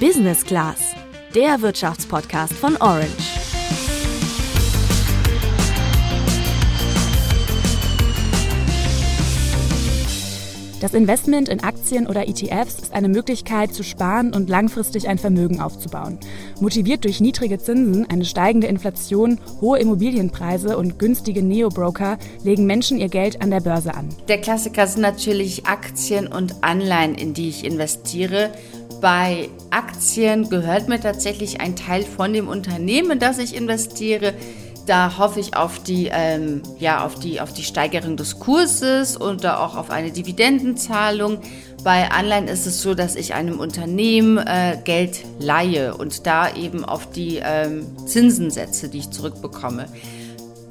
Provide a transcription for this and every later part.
Business Class, der Wirtschaftspodcast von Orange. Das Investment in Aktien oder ETFs ist eine Möglichkeit zu sparen und langfristig ein Vermögen aufzubauen. Motiviert durch niedrige Zinsen, eine steigende Inflation, hohe Immobilienpreise und günstige Neo-Broker legen Menschen ihr Geld an der Börse an. Der Klassiker sind natürlich Aktien und Anleihen, in die ich investiere. Bei Aktien gehört mir tatsächlich ein Teil von dem Unternehmen, das ich investiere. Da hoffe ich auf die, ähm, ja, auf die, auf die Steigerung des Kurses oder auch auf eine Dividendenzahlung. Bei Anleihen ist es so, dass ich einem Unternehmen äh, Geld leihe und da eben auf die ähm, Zinsen setze, die ich zurückbekomme.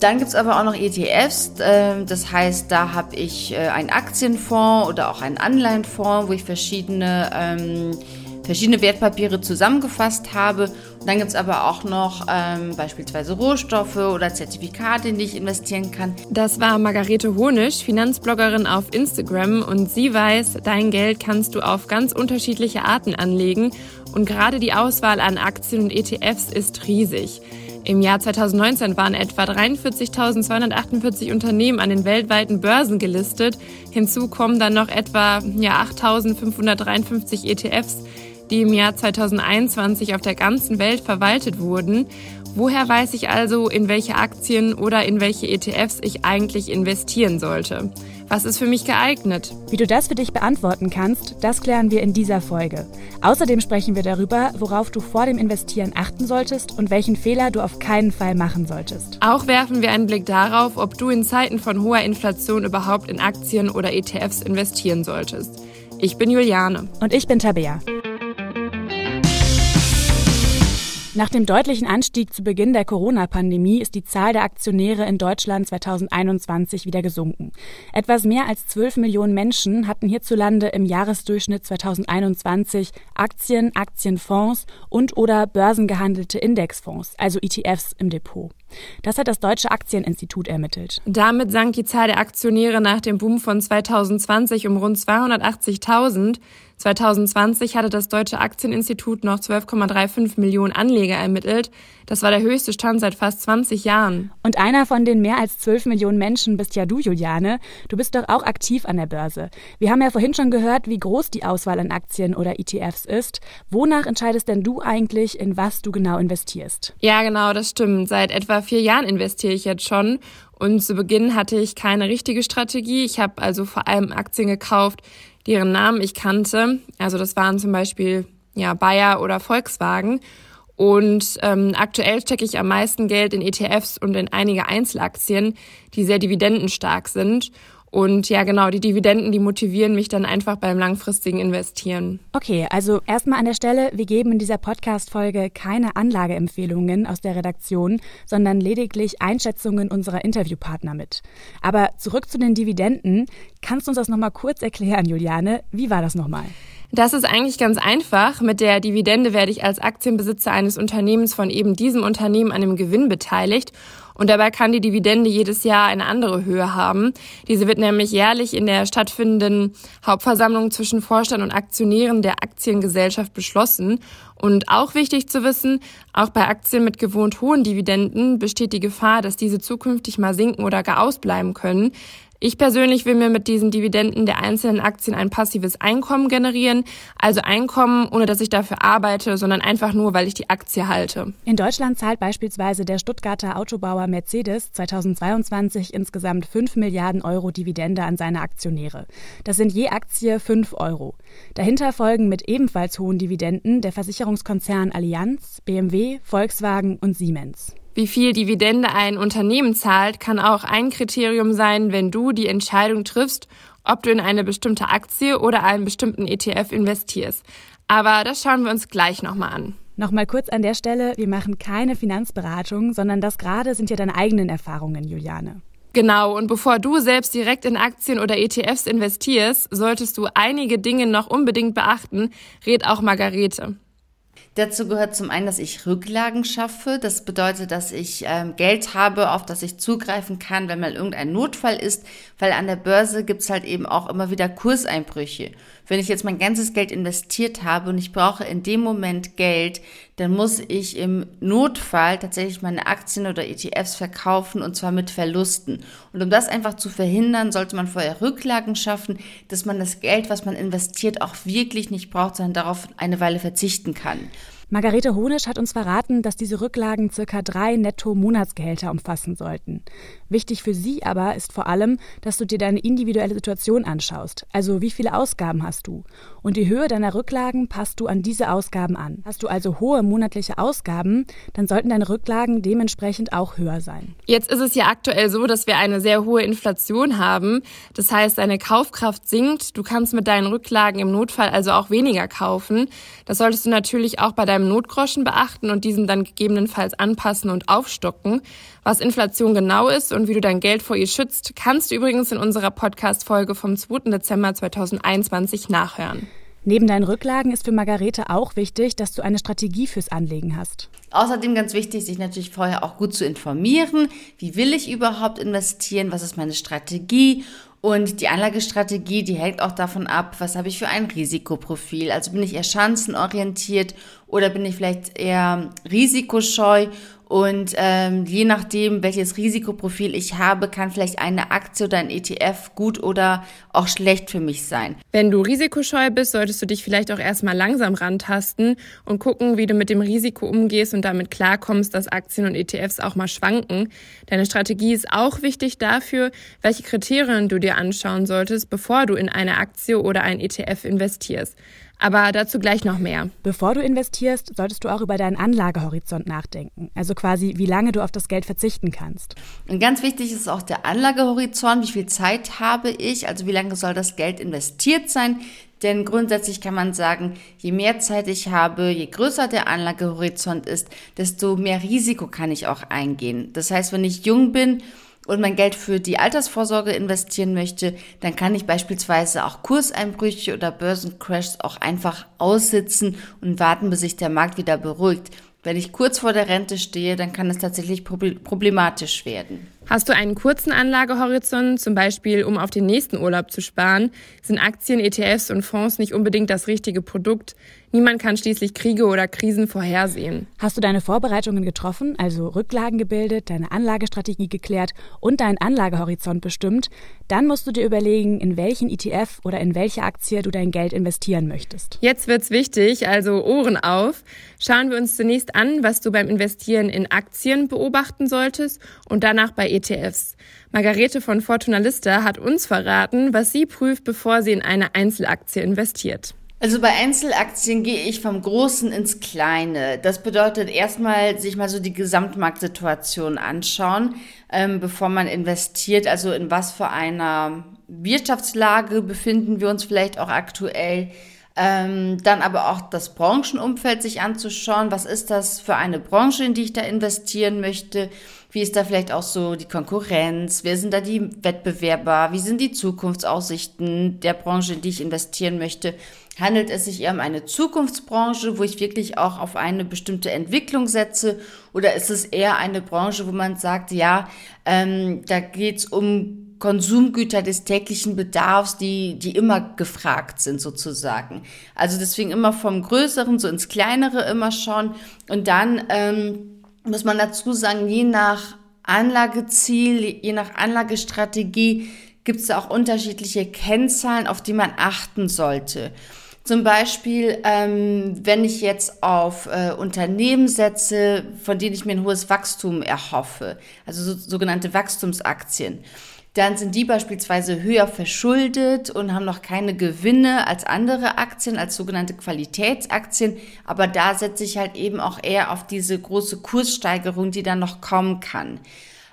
Dann gibt es aber auch noch ETFs, äh, das heißt, da habe ich äh, einen Aktienfonds oder auch einen Anleihenfonds, wo ich verschiedene ähm, verschiedene Wertpapiere zusammengefasst habe. Und dann gibt es aber auch noch ähm, beispielsweise Rohstoffe oder Zertifikate, in die ich investieren kann. Das war Margarete Honisch, Finanzbloggerin auf Instagram und sie weiß, dein Geld kannst du auf ganz unterschiedliche Arten anlegen und gerade die Auswahl an Aktien und ETFs ist riesig. Im Jahr 2019 waren etwa 43.248 Unternehmen an den weltweiten Börsen gelistet. Hinzu kommen dann noch etwa ja, 8.553 ETFs, die im Jahr 2021 auf der ganzen Welt verwaltet wurden. Woher weiß ich also, in welche Aktien oder in welche ETFs ich eigentlich investieren sollte? Was ist für mich geeignet? Wie du das für dich beantworten kannst, das klären wir in dieser Folge. Außerdem sprechen wir darüber, worauf du vor dem Investieren achten solltest und welchen Fehler du auf keinen Fall machen solltest. Auch werfen wir einen Blick darauf, ob du in Zeiten von hoher Inflation überhaupt in Aktien oder ETFs investieren solltest. Ich bin Juliane. Und ich bin Tabea. Nach dem deutlichen Anstieg zu Beginn der Corona-Pandemie ist die Zahl der Aktionäre in Deutschland 2021 wieder gesunken. Etwas mehr als 12 Millionen Menschen hatten hierzulande im Jahresdurchschnitt 2021 Aktien, Aktienfonds und oder börsengehandelte Indexfonds, also ETFs im Depot. Das hat das Deutsche Aktieninstitut ermittelt. Damit sank die Zahl der Aktionäre nach dem Boom von 2020 um rund 280.000. 2020 hatte das Deutsche Aktieninstitut noch 12,35 Millionen Anleger ermittelt. Das war der höchste Stand seit fast 20 Jahren. Und einer von den mehr als 12 Millionen Menschen bist ja du, Juliane. Du bist doch auch aktiv an der Börse. Wir haben ja vorhin schon gehört, wie groß die Auswahl an Aktien oder ETFs ist. Wonach entscheidest denn du eigentlich, in was du genau investierst? Ja, genau, das stimmt. Seit etwa vier Jahren investiere ich jetzt schon. Und zu Beginn hatte ich keine richtige Strategie. Ich habe also vor allem Aktien gekauft, deren Namen ich kannte. Also das waren zum Beispiel ja Bayer oder Volkswagen. Und ähm, aktuell stecke ich am meisten Geld in ETFs und in einige Einzelaktien, die sehr dividendenstark sind. Und ja, genau, die Dividenden, die motivieren mich dann einfach beim langfristigen Investieren. Okay, also erstmal an der Stelle, wir geben in dieser Podcast-Folge keine Anlageempfehlungen aus der Redaktion, sondern lediglich Einschätzungen unserer Interviewpartner mit. Aber zurück zu den Dividenden. Kannst du uns das nochmal kurz erklären, Juliane? Wie war das nochmal? Das ist eigentlich ganz einfach. Mit der Dividende werde ich als Aktienbesitzer eines Unternehmens von eben diesem Unternehmen an dem Gewinn beteiligt. Und dabei kann die Dividende jedes Jahr eine andere Höhe haben. Diese wird nämlich jährlich in der stattfindenden Hauptversammlung zwischen Vorstand und Aktionären der Aktiengesellschaft beschlossen. Und auch wichtig zu wissen, auch bei Aktien mit gewohnt hohen Dividenden besteht die Gefahr, dass diese zukünftig mal sinken oder gar ausbleiben können. Ich persönlich will mir mit diesen Dividenden der einzelnen Aktien ein passives Einkommen generieren, also Einkommen, ohne dass ich dafür arbeite, sondern einfach nur, weil ich die Aktie halte. In Deutschland zahlt beispielsweise der Stuttgarter Autobauer Mercedes 2022 insgesamt 5 Milliarden Euro Dividende an seine Aktionäre. Das sind je Aktie 5 Euro. Dahinter folgen mit ebenfalls hohen Dividenden der Versicherungskonzern Allianz, BMW, Volkswagen und Siemens. Wie viel Dividende ein Unternehmen zahlt, kann auch ein Kriterium sein, wenn du die Entscheidung triffst, ob du in eine bestimmte Aktie oder einen bestimmten ETF investierst. Aber das schauen wir uns gleich nochmal an. Nochmal kurz an der Stelle, wir machen keine Finanzberatung, sondern das gerade sind ja deine eigenen Erfahrungen, Juliane. Genau, und bevor du selbst direkt in Aktien oder ETFs investierst, solltest du einige Dinge noch unbedingt beachten, rät auch Margarete. Dazu gehört zum einen, dass ich Rücklagen schaffe. Das bedeutet, dass ich ähm, Geld habe, auf das ich zugreifen kann, wenn mal irgendein Notfall ist, weil an der Börse gibt's halt eben auch immer wieder Kurseinbrüche. Wenn ich jetzt mein ganzes Geld investiert habe und ich brauche in dem Moment Geld, dann muss ich im Notfall tatsächlich meine Aktien oder ETFs verkaufen und zwar mit Verlusten. Und um das einfach zu verhindern, sollte man vorher Rücklagen schaffen, dass man das Geld, was man investiert, auch wirklich nicht braucht, sondern darauf eine Weile verzichten kann. Margarete Honisch hat uns verraten, dass diese Rücklagen circa drei Netto-Monatsgehälter umfassen sollten. Wichtig für sie aber ist vor allem, dass du dir deine individuelle Situation anschaust. Also wie viele Ausgaben hast du? Und die Höhe deiner Rücklagen passt du an diese Ausgaben an. Hast du also hohe monatliche Ausgaben, dann sollten deine Rücklagen dementsprechend auch höher sein. Jetzt ist es ja aktuell so, dass wir eine sehr hohe Inflation haben. Das heißt, deine Kaufkraft sinkt. Du kannst mit deinen Rücklagen im Notfall also auch weniger kaufen. Das solltest du natürlich auch bei deinem Notgroschen beachten und diesen dann gegebenenfalls anpassen und aufstocken. Was Inflation genau ist und wie du dein Geld vor ihr schützt, kannst du übrigens in unserer Podcast-Folge vom 2. Dezember 2021 nachhören. Neben deinen Rücklagen ist für Margarete auch wichtig, dass du eine Strategie fürs Anlegen hast. Außerdem ganz wichtig, sich natürlich vorher auch gut zu informieren. Wie will ich überhaupt investieren? Was ist meine Strategie? Und die Anlagestrategie, die hängt auch davon ab, was habe ich für ein Risikoprofil. Also bin ich eher chancenorientiert oder bin ich vielleicht eher risikoscheu und ähm, je nachdem, welches Risikoprofil ich habe, kann vielleicht eine Aktie oder ein ETF gut oder auch schlecht für mich sein. Wenn du risikoscheu bist, solltest du dich vielleicht auch erstmal langsam rantasten und gucken, wie du mit dem Risiko umgehst und damit klarkommst, dass Aktien und ETFs auch mal schwanken. Deine Strategie ist auch wichtig dafür, welche Kriterien du dir anschauen solltest, bevor du in eine Aktie oder ein ETF investierst. Aber dazu gleich noch mehr. Bevor du investierst, solltest du auch über deinen Anlagehorizont nachdenken. Also quasi, wie lange du auf das Geld verzichten kannst. Und ganz wichtig ist auch der Anlagehorizont. Wie viel Zeit habe ich? Also wie lange soll das Geld investiert sein? Denn grundsätzlich kann man sagen, je mehr Zeit ich habe, je größer der Anlagehorizont ist, desto mehr Risiko kann ich auch eingehen. Das heißt, wenn ich jung bin, und mein Geld für die Altersvorsorge investieren möchte, dann kann ich beispielsweise auch Kurseinbrüche oder Börsencrashs auch einfach aussitzen und warten, bis sich der Markt wieder beruhigt. Wenn ich kurz vor der Rente stehe, dann kann es tatsächlich problematisch werden. Hast du einen kurzen Anlagehorizont, zum Beispiel um auf den nächsten Urlaub zu sparen, sind Aktien, ETFs und Fonds nicht unbedingt das richtige Produkt. Niemand kann schließlich Kriege oder Krisen vorhersehen. Hast du deine Vorbereitungen getroffen, also Rücklagen gebildet, deine Anlagestrategie geklärt und deinen Anlagehorizont bestimmt, dann musst du dir überlegen, in welchen ETF oder in welche Aktie du dein Geld investieren möchtest. Jetzt wird's wichtig, also Ohren auf. Schauen wir uns zunächst an, was du beim Investieren in Aktien beobachten solltest und danach bei ETFs. Margarete von Fortuna Lista hat uns verraten, was sie prüft, bevor sie in eine Einzelaktie investiert. Also bei Einzelaktien gehe ich vom Großen ins Kleine. Das bedeutet erstmal sich mal so die Gesamtmarktsituation anschauen, ähm, bevor man investiert. Also in was für einer Wirtschaftslage befinden wir uns vielleicht auch aktuell. Ähm, dann aber auch das Branchenumfeld sich anzuschauen. Was ist das für eine Branche, in die ich da investieren möchte? Wie ist da vielleicht auch so die Konkurrenz? Wer sind da die Wettbewerber? Wie sind die Zukunftsaussichten der Branche, in die ich investieren möchte? Handelt es sich eher um eine Zukunftsbranche, wo ich wirklich auch auf eine bestimmte Entwicklung setze? Oder ist es eher eine Branche, wo man sagt, ja, ähm, da geht's um Konsumgüter des täglichen Bedarfs, die, die immer gefragt sind sozusagen. Also deswegen immer vom Größeren so ins Kleinere immer schauen. Und dann ähm, muss man dazu sagen, je nach Anlageziel, je nach Anlagestrategie gibt es auch unterschiedliche Kennzahlen, auf die man achten sollte. Zum Beispiel, ähm, wenn ich jetzt auf äh, Unternehmen setze, von denen ich mir ein hohes Wachstum erhoffe, also so, sogenannte Wachstumsaktien, dann sind die beispielsweise höher verschuldet und haben noch keine Gewinne als andere Aktien, als sogenannte Qualitätsaktien. Aber da setze ich halt eben auch eher auf diese große Kurssteigerung, die dann noch kommen kann.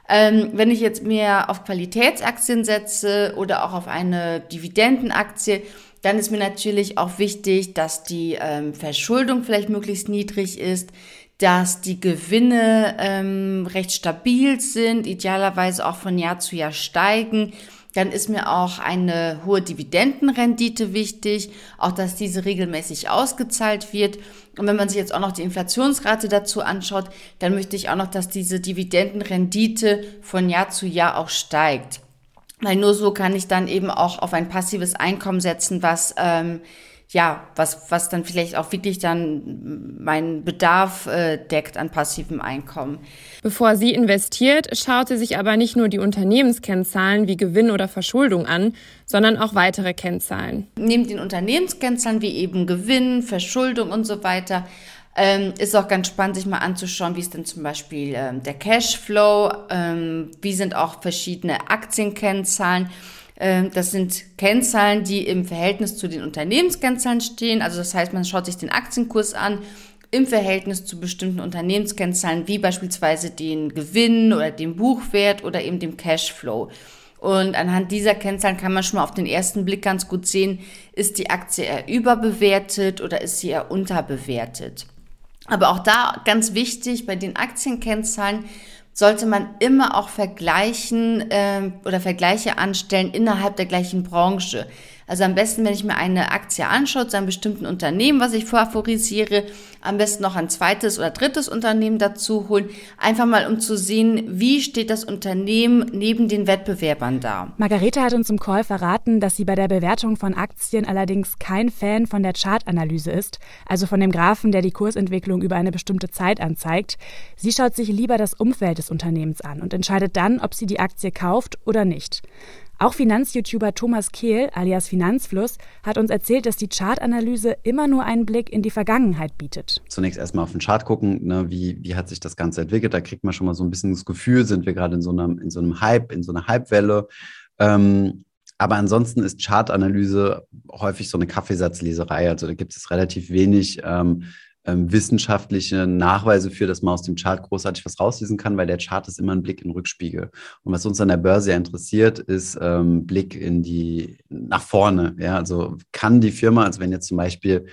Ähm, wenn ich jetzt mehr auf Qualitätsaktien setze oder auch auf eine Dividendenaktie, dann ist mir natürlich auch wichtig, dass die ähm, Verschuldung vielleicht möglichst niedrig ist, dass die Gewinne ähm, recht stabil sind, idealerweise auch von Jahr zu Jahr steigen, dann ist mir auch eine hohe Dividendenrendite wichtig, auch dass diese regelmäßig ausgezahlt wird. Und wenn man sich jetzt auch noch die Inflationsrate dazu anschaut, dann möchte ich auch noch, dass diese Dividendenrendite von Jahr zu Jahr auch steigt. Weil nur so kann ich dann eben auch auf ein passives Einkommen setzen, was ähm, ja, was, was dann vielleicht auch wirklich dann meinen Bedarf äh, deckt an passivem Einkommen. Bevor sie investiert, schaut sie sich aber nicht nur die Unternehmenskennzahlen wie Gewinn oder Verschuldung an, sondern auch weitere Kennzahlen. Neben den Unternehmenskennzahlen wie eben Gewinn, Verschuldung und so weiter, ähm, ist auch ganz spannend, sich mal anzuschauen, wie ist denn zum Beispiel ähm, der Cashflow, ähm, wie sind auch verschiedene Aktienkennzahlen. Ähm, das sind Kennzahlen, die im Verhältnis zu den Unternehmenskennzahlen stehen. Also das heißt, man schaut sich den Aktienkurs an im Verhältnis zu bestimmten Unternehmenskennzahlen, wie beispielsweise den Gewinn oder dem Buchwert oder eben dem Cashflow. Und anhand dieser Kennzahlen kann man schon mal auf den ersten Blick ganz gut sehen, ist die Aktie eher überbewertet oder ist sie eher unterbewertet. Aber auch da ganz wichtig bei den Aktienkennzahlen sollte man immer auch vergleichen äh, oder Vergleiche anstellen innerhalb der gleichen Branche. Also am besten, wenn ich mir eine Aktie anschaue zu einem bestimmten Unternehmen, was ich favorisiere, am besten noch ein zweites oder drittes Unternehmen dazu holen, einfach mal um zu sehen, wie steht das Unternehmen neben den Wettbewerbern da. Margarete hat uns im Call verraten, dass sie bei der Bewertung von Aktien allerdings kein Fan von der Chartanalyse ist, also von dem Graphen, der die Kursentwicklung über eine bestimmte Zeit anzeigt. Sie schaut sich lieber das Umfeld des Unternehmens an und entscheidet dann, ob sie die Aktie kauft oder nicht. Auch Finanz-YouTuber Thomas Kehl alias Finanzfluss hat uns erzählt, dass die Chartanalyse immer nur einen Blick in die Vergangenheit bietet. Zunächst erstmal auf den Chart gucken, ne, wie, wie hat sich das Ganze entwickelt. Da kriegt man schon mal so ein bisschen das Gefühl, sind wir gerade in so einem, in so einem Hype, in so einer Hypewelle. Ähm, aber ansonsten ist Chartanalyse häufig so eine Kaffeesatzleserei. Also da gibt es relativ wenig ähm, ähm, wissenschaftliche Nachweise für, dass man aus dem Chart großartig was rauslesen kann, weil der Chart ist immer ein Blick in den Rückspiegel. Und was uns an der Börse ja interessiert, ist ähm, Blick in die nach vorne. Ja, also kann die Firma, also wenn jetzt zum Beispiel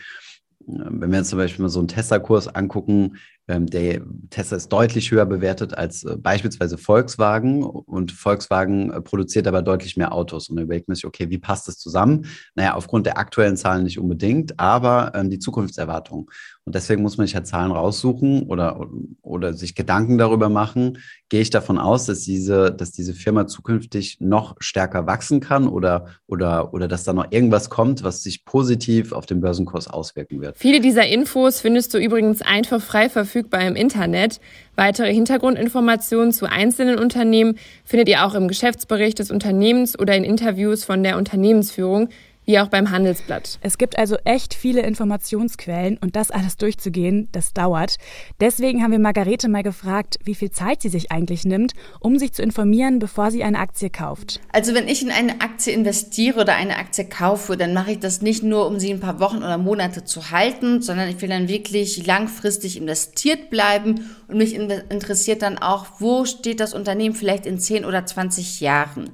wenn wir jetzt zum Beispiel mal so einen Tesla-Kurs angucken, ähm, der Tesla ist deutlich höher bewertet als äh, beispielsweise Volkswagen und Volkswagen äh, produziert aber deutlich mehr Autos. Und dann überlegt man sich, okay, wie passt das zusammen? Naja, aufgrund der aktuellen Zahlen nicht unbedingt, aber ähm, die Zukunftserwartung. Und deswegen muss man sich ja Zahlen raussuchen oder, oder sich Gedanken darüber machen. Gehe ich davon aus, dass diese, dass diese Firma zukünftig noch stärker wachsen kann oder, oder, oder dass da noch irgendwas kommt, was sich positiv auf den Börsenkurs auswirken wird? Viele dieser Infos findest du übrigens einfach frei verfügbar im Internet. Weitere Hintergrundinformationen zu einzelnen Unternehmen findet ihr auch im Geschäftsbericht des Unternehmens oder in Interviews von der Unternehmensführung wie auch beim Handelsblatt. Es gibt also echt viele Informationsquellen und das alles durchzugehen, das dauert. Deswegen haben wir Margarete mal gefragt, wie viel Zeit sie sich eigentlich nimmt, um sich zu informieren, bevor sie eine Aktie kauft. Also wenn ich in eine Aktie investiere oder eine Aktie kaufe, dann mache ich das nicht nur, um sie ein paar Wochen oder Monate zu halten, sondern ich will dann wirklich langfristig investiert bleiben und mich interessiert dann auch, wo steht das Unternehmen vielleicht in 10 oder 20 Jahren.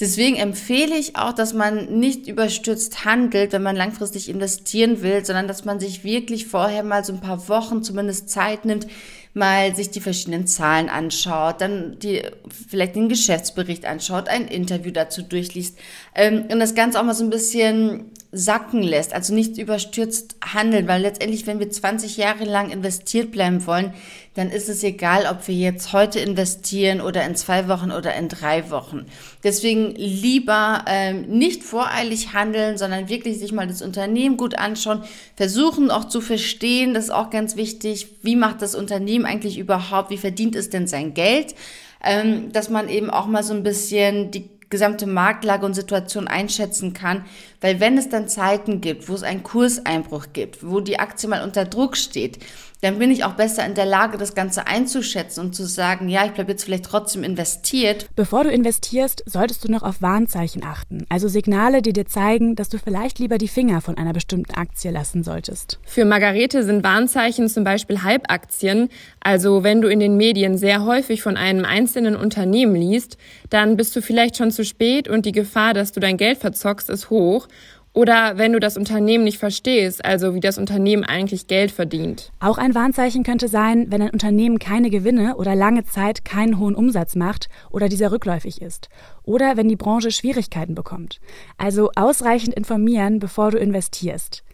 Deswegen empfehle ich auch, dass man nicht überstürzt handelt, wenn man langfristig investieren will, sondern dass man sich wirklich vorher mal so ein paar Wochen zumindest Zeit nimmt, mal sich die verschiedenen Zahlen anschaut, dann die, vielleicht den Geschäftsbericht anschaut, ein Interview dazu durchliest ähm, und das Ganze auch mal so ein bisschen sacken lässt, also nicht überstürzt handeln, weil letztendlich, wenn wir 20 Jahre lang investiert bleiben wollen, dann ist es egal, ob wir jetzt heute investieren oder in zwei Wochen oder in drei Wochen. Deswegen lieber ähm, nicht voreilig handeln, sondern wirklich sich mal das Unternehmen gut anschauen, versuchen auch zu verstehen, das ist auch ganz wichtig, wie macht das Unternehmen eigentlich überhaupt, wie verdient es denn sein Geld, ähm, dass man eben auch mal so ein bisschen die gesamte Marktlage und Situation einschätzen kann. Weil wenn es dann Zeiten gibt, wo es einen Kurseinbruch gibt, wo die Aktie mal unter Druck steht, dann bin ich auch besser in der Lage, das Ganze einzuschätzen und zu sagen, ja, ich bleibe jetzt vielleicht trotzdem investiert. Bevor du investierst, solltest du noch auf Warnzeichen achten, also Signale, die dir zeigen, dass du vielleicht lieber die Finger von einer bestimmten Aktie lassen solltest. Für Margarete sind Warnzeichen zum Beispiel Halbaktien, also wenn du in den Medien sehr häufig von einem einzelnen Unternehmen liest, dann bist du vielleicht schon zu spät und die Gefahr, dass du dein Geld verzockst, ist hoch. Oder wenn du das Unternehmen nicht verstehst, also wie das Unternehmen eigentlich Geld verdient. Auch ein Warnzeichen könnte sein, wenn ein Unternehmen keine Gewinne oder lange Zeit keinen hohen Umsatz macht oder dieser rückläufig ist. Oder wenn die Branche Schwierigkeiten bekommt. Also ausreichend informieren, bevor du investierst.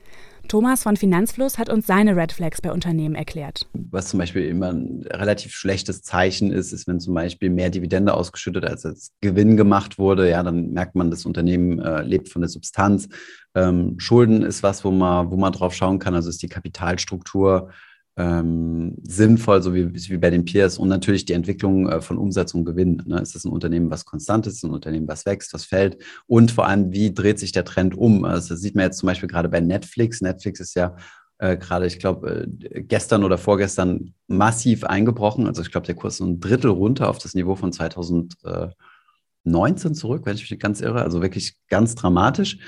Thomas von Finanzfluss hat uns seine Red Flags bei Unternehmen erklärt. Was zum Beispiel immer ein relativ schlechtes Zeichen ist, ist, wenn zum Beispiel mehr Dividende ausgeschüttet als als Gewinn gemacht wurde. Ja, dann merkt man, das Unternehmen äh, lebt von der Substanz. Ähm, Schulden ist was, wo man, wo man drauf schauen kann. Also ist die Kapitalstruktur ähm, sinnvoll, so wie, wie bei den Peers und natürlich die Entwicklung äh, von Umsatz und Gewinn. Ne? Ist das ein Unternehmen, was konstant ist, ein Unternehmen, was wächst, was fällt und vor allem, wie dreht sich der Trend um? Also das sieht man jetzt zum Beispiel gerade bei Netflix. Netflix ist ja äh, gerade, ich glaube, äh, gestern oder vorgestern massiv eingebrochen. Also ich glaube, der Kurs ist ein Drittel runter auf das Niveau von 2019 zurück, wenn ich mich ganz irre. Also wirklich ganz dramatisch.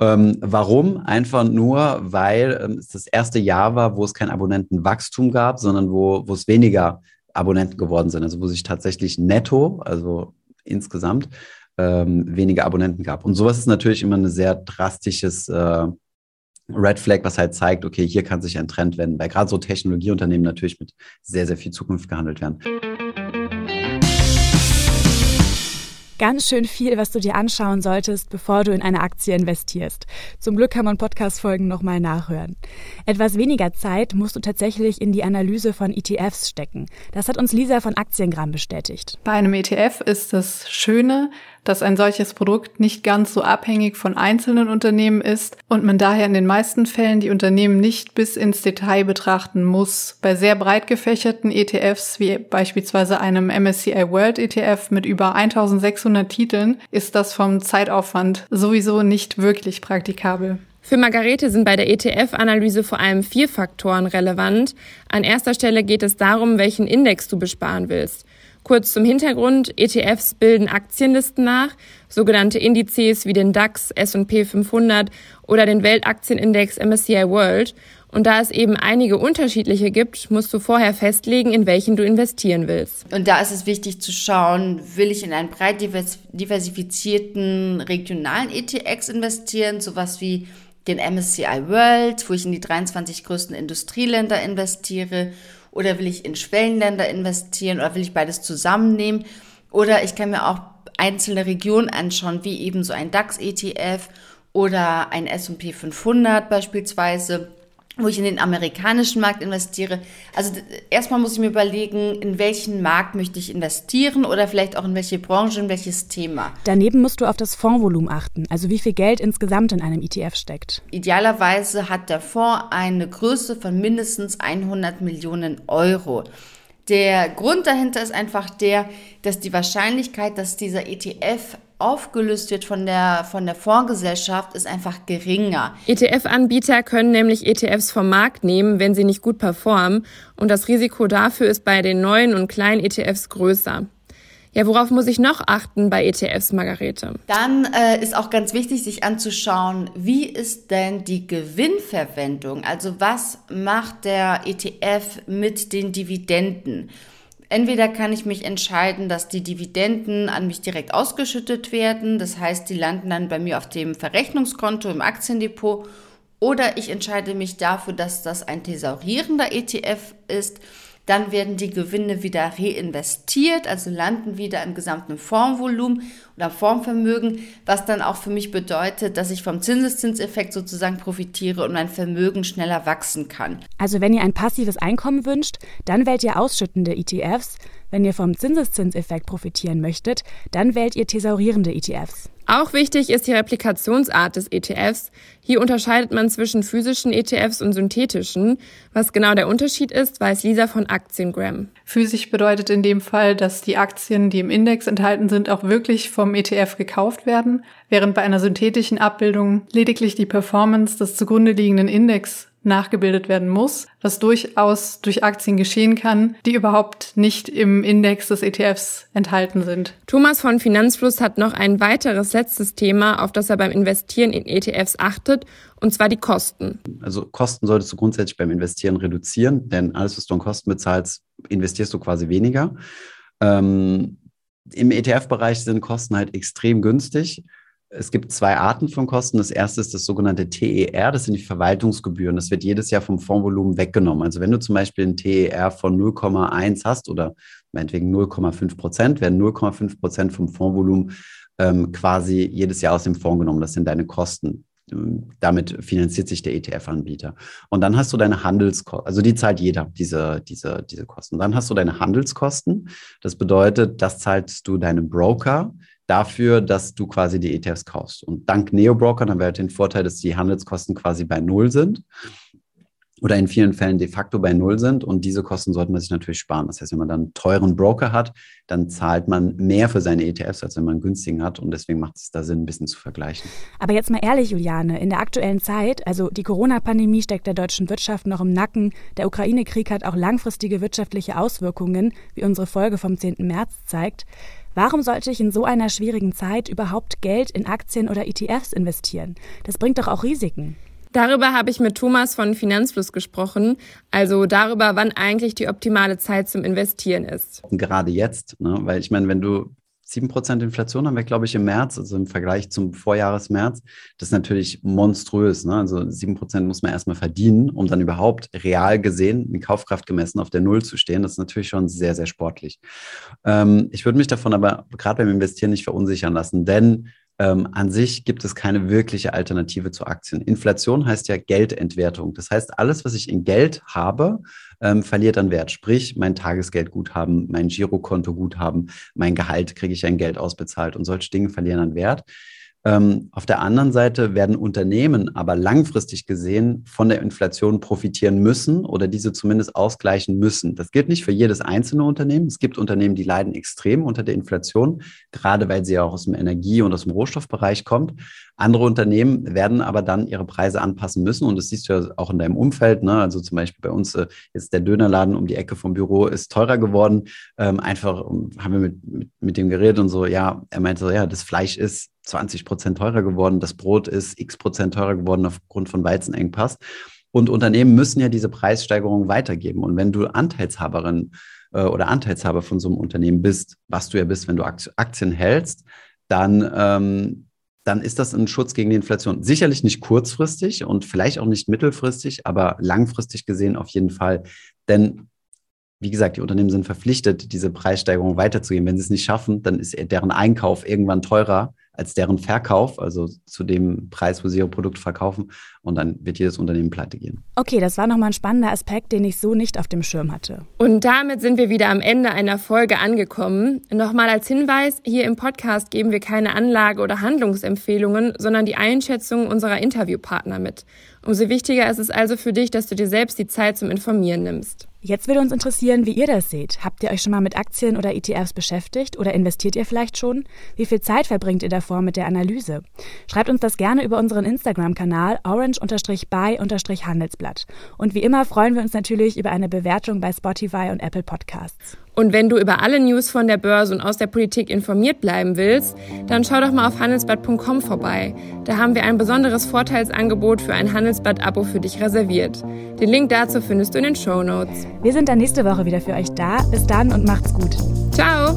Ähm, warum? Einfach nur, weil ähm, es das erste Jahr war, wo es kein Abonnentenwachstum gab, sondern wo, wo es weniger Abonnenten geworden sind. Also wo sich tatsächlich netto, also insgesamt, ähm, weniger Abonnenten gab. Und sowas ist natürlich immer ein sehr drastisches äh, Red Flag, was halt zeigt, okay, hier kann sich ein Trend wenden, weil gerade so Technologieunternehmen natürlich mit sehr, sehr viel Zukunft gehandelt werden. Ganz schön viel, was du dir anschauen solltest, bevor du in eine Aktie investierst. Zum Glück kann man Podcast-Folgen nochmal nachhören. Etwas weniger Zeit musst du tatsächlich in die Analyse von ETFs stecken. Das hat uns Lisa von Aktiengramm bestätigt. Bei einem ETF ist das Schöne, dass ein solches Produkt nicht ganz so abhängig von einzelnen Unternehmen ist und man daher in den meisten Fällen die Unternehmen nicht bis ins Detail betrachten muss. Bei sehr breit gefächerten ETFs wie beispielsweise einem MSCI World ETF mit über 1600 Titeln ist das vom Zeitaufwand sowieso nicht wirklich praktikabel. Für Margarete sind bei der ETF-Analyse vor allem vier Faktoren relevant. An erster Stelle geht es darum, welchen Index du besparen willst. Kurz zum Hintergrund, ETFs bilden Aktienlisten nach, sogenannte Indizes wie den DAX, S&P 500 oder den Weltaktienindex MSCI World. Und da es eben einige unterschiedliche gibt, musst du vorher festlegen, in welchen du investieren willst. Und da ist es wichtig zu schauen, will ich in einen breit diversifizierten regionalen ETX investieren, sowas wie den MSCI World, wo ich in die 23 größten Industrieländer investiere oder will ich in Schwellenländer investieren oder will ich beides zusammennehmen? Oder ich kann mir auch einzelne Regionen anschauen, wie eben so ein DAX-ETF oder ein S&P 500 beispielsweise wo ich in den amerikanischen Markt investiere. Also erstmal muss ich mir überlegen, in welchen Markt möchte ich investieren oder vielleicht auch in welche Branche, in welches Thema. Daneben musst du auf das Fondsvolumen achten, also wie viel Geld insgesamt in einem ETF steckt. Idealerweise hat der Fonds eine Größe von mindestens 100 Millionen Euro. Der Grund dahinter ist einfach der, dass die Wahrscheinlichkeit, dass dieser ETF aufgelöst wird von der, von der Fondsgesellschaft, ist einfach geringer. ETF-Anbieter können nämlich ETFs vom Markt nehmen, wenn sie nicht gut performen. Und das Risiko dafür ist bei den neuen und kleinen ETFs größer. Ja, worauf muss ich noch achten bei ETFs, Margarete? Dann äh, ist auch ganz wichtig, sich anzuschauen, wie ist denn die Gewinnverwendung? Also was macht der ETF mit den Dividenden? Entweder kann ich mich entscheiden, dass die Dividenden an mich direkt ausgeschüttet werden, das heißt, die landen dann bei mir auf dem Verrechnungskonto im Aktiendepot, oder ich entscheide mich dafür, dass das ein thesaurierender ETF ist dann werden die Gewinne wieder reinvestiert, also landen wieder im gesamten Fondsvolumen oder Fondsvermögen, was dann auch für mich bedeutet, dass ich vom Zinseszinseffekt sozusagen profitiere und mein Vermögen schneller wachsen kann. Also wenn ihr ein passives Einkommen wünscht, dann wählt ihr ausschüttende ETFs. Wenn ihr vom Zinseszinseffekt profitieren möchtet, dann wählt ihr thesaurierende ETFs. Auch wichtig ist die Replikationsart des ETFs. Hier unterscheidet man zwischen physischen ETFs und synthetischen. Was genau der Unterschied ist, weiß Lisa von Aktiengram. Physisch bedeutet in dem Fall, dass die Aktien, die im Index enthalten sind, auch wirklich vom ETF gekauft werden, während bei einer synthetischen Abbildung lediglich die Performance des zugrunde liegenden Index nachgebildet werden muss, was durchaus durch Aktien geschehen kann, die überhaupt nicht im Index des ETFs enthalten sind. Thomas von Finanzfluss hat noch ein weiteres letztes Thema, auf das er beim Investieren in ETFs achtet, und zwar die Kosten. Also Kosten solltest du grundsätzlich beim Investieren reduzieren, denn alles, was du an Kosten bezahlst, investierst du quasi weniger. Ähm, Im ETF-Bereich sind Kosten halt extrem günstig es gibt zwei Arten von Kosten. Das erste ist das sogenannte TER, das sind die Verwaltungsgebühren. Das wird jedes Jahr vom Fondsvolumen weggenommen. Also wenn du zum Beispiel ein TER von 0,1 hast oder meinetwegen 0,5 Prozent, werden 0,5 Prozent vom Fondsvolumen ähm, quasi jedes Jahr aus dem Fonds genommen. Das sind deine Kosten. Damit finanziert sich der ETF-Anbieter. Und dann hast du deine Handelskosten, also die zahlt jeder, diese, diese, diese Kosten. Dann hast du deine Handelskosten. Das bedeutet, das zahlst du deinem Broker dafür, dass du quasi die ETFs kaufst. Und dank Neo-Broker haben wir halt den Vorteil, dass die Handelskosten quasi bei Null sind oder in vielen Fällen de facto bei Null sind. Und diese Kosten sollte man sich natürlich sparen. Das heißt, wenn man dann einen teuren Broker hat, dann zahlt man mehr für seine ETFs, als wenn man einen günstigen hat. Und deswegen macht es da Sinn, ein bisschen zu vergleichen. Aber jetzt mal ehrlich, Juliane, in der aktuellen Zeit, also die Corona-Pandemie steckt der deutschen Wirtschaft noch im Nacken. Der Ukraine-Krieg hat auch langfristige wirtschaftliche Auswirkungen, wie unsere Folge vom 10. März zeigt. Warum sollte ich in so einer schwierigen Zeit überhaupt Geld in Aktien oder ETFs investieren? Das bringt doch auch Risiken. Darüber habe ich mit Thomas von Finanzfluss gesprochen, also darüber, wann eigentlich die optimale Zeit zum Investieren ist. Gerade jetzt, ne? weil ich meine, wenn du 7% Inflation haben wir, glaube ich, im März, also im Vergleich zum Vorjahresmärz. Das ist natürlich monströs. Ne? Also 7% muss man erstmal verdienen, um dann überhaupt real gesehen, in Kaufkraft gemessen, auf der Null zu stehen. Das ist natürlich schon sehr, sehr sportlich. Ähm, ich würde mich davon aber gerade beim Investieren nicht verunsichern lassen, denn ähm, an sich gibt es keine wirkliche Alternative zu Aktien. Inflation heißt ja Geldentwertung. Das heißt, alles, was ich in Geld habe, ähm, verliert an Wert. Sprich, mein Tagesgeldguthaben, mein Girokonto-Guthaben, mein Gehalt kriege ich ein Geld ausbezahlt und solche Dinge verlieren an Wert. Ähm, auf der anderen Seite werden Unternehmen aber langfristig gesehen von der Inflation profitieren müssen oder diese zumindest ausgleichen müssen. Das gilt nicht für jedes einzelne Unternehmen. Es gibt Unternehmen, die leiden extrem unter der Inflation, gerade weil sie auch aus dem Energie- und aus dem Rohstoffbereich kommt. Andere Unternehmen werden aber dann ihre Preise anpassen müssen und das siehst du ja auch in deinem Umfeld. Ne? Also zum Beispiel bei uns äh, jetzt der Dönerladen um die Ecke vom Büro ist teurer geworden. Ähm, einfach um, haben wir mit, mit, mit dem geredet und so, ja, er meinte so, ja, das Fleisch ist 20 Prozent teurer geworden, das Brot ist x Prozent teurer geworden aufgrund von Weizenengpass. Und Unternehmen müssen ja diese Preissteigerung weitergeben. Und wenn du Anteilshaberin äh, oder Anteilshaber von so einem Unternehmen bist, was du ja bist, wenn du Aktien hältst, dann ähm, dann ist das ein Schutz gegen die Inflation. Sicherlich nicht kurzfristig und vielleicht auch nicht mittelfristig, aber langfristig gesehen auf jeden Fall. Denn wie gesagt, die Unternehmen sind verpflichtet, diese Preissteigerung weiterzugeben. Wenn sie es nicht schaffen, dann ist deren Einkauf irgendwann teurer als deren Verkauf, also zu dem Preis, wo sie ihre Produkte verkaufen. Und dann wird jedes Unternehmen pleite gehen. Okay, das war nochmal ein spannender Aspekt, den ich so nicht auf dem Schirm hatte. Und damit sind wir wieder am Ende einer Folge angekommen. Nochmal als Hinweis, hier im Podcast geben wir keine Anlage- oder Handlungsempfehlungen, sondern die Einschätzung unserer Interviewpartner mit. Umso wichtiger ist es also für dich, dass du dir selbst die Zeit zum Informieren nimmst. Jetzt würde uns interessieren, wie ihr das seht. Habt ihr euch schon mal mit Aktien oder ETFs beschäftigt oder investiert ihr vielleicht schon? Wie viel Zeit verbringt ihr davor mit der Analyse? Schreibt uns das gerne über unseren Instagram-Kanal orange-by-handelsblatt. Und wie immer freuen wir uns natürlich über eine Bewertung bei Spotify und Apple Podcasts. Und wenn du über alle News von der Börse und aus der Politik informiert bleiben willst, dann schau doch mal auf handelsblatt.com vorbei. Da haben wir ein besonderes Vorteilsangebot für ein Handelsblatt-Abo für dich reserviert. Den Link dazu findest du in den Show Notes. Wir sind dann nächste Woche wieder für euch da. Bis dann und macht's gut. Ciao!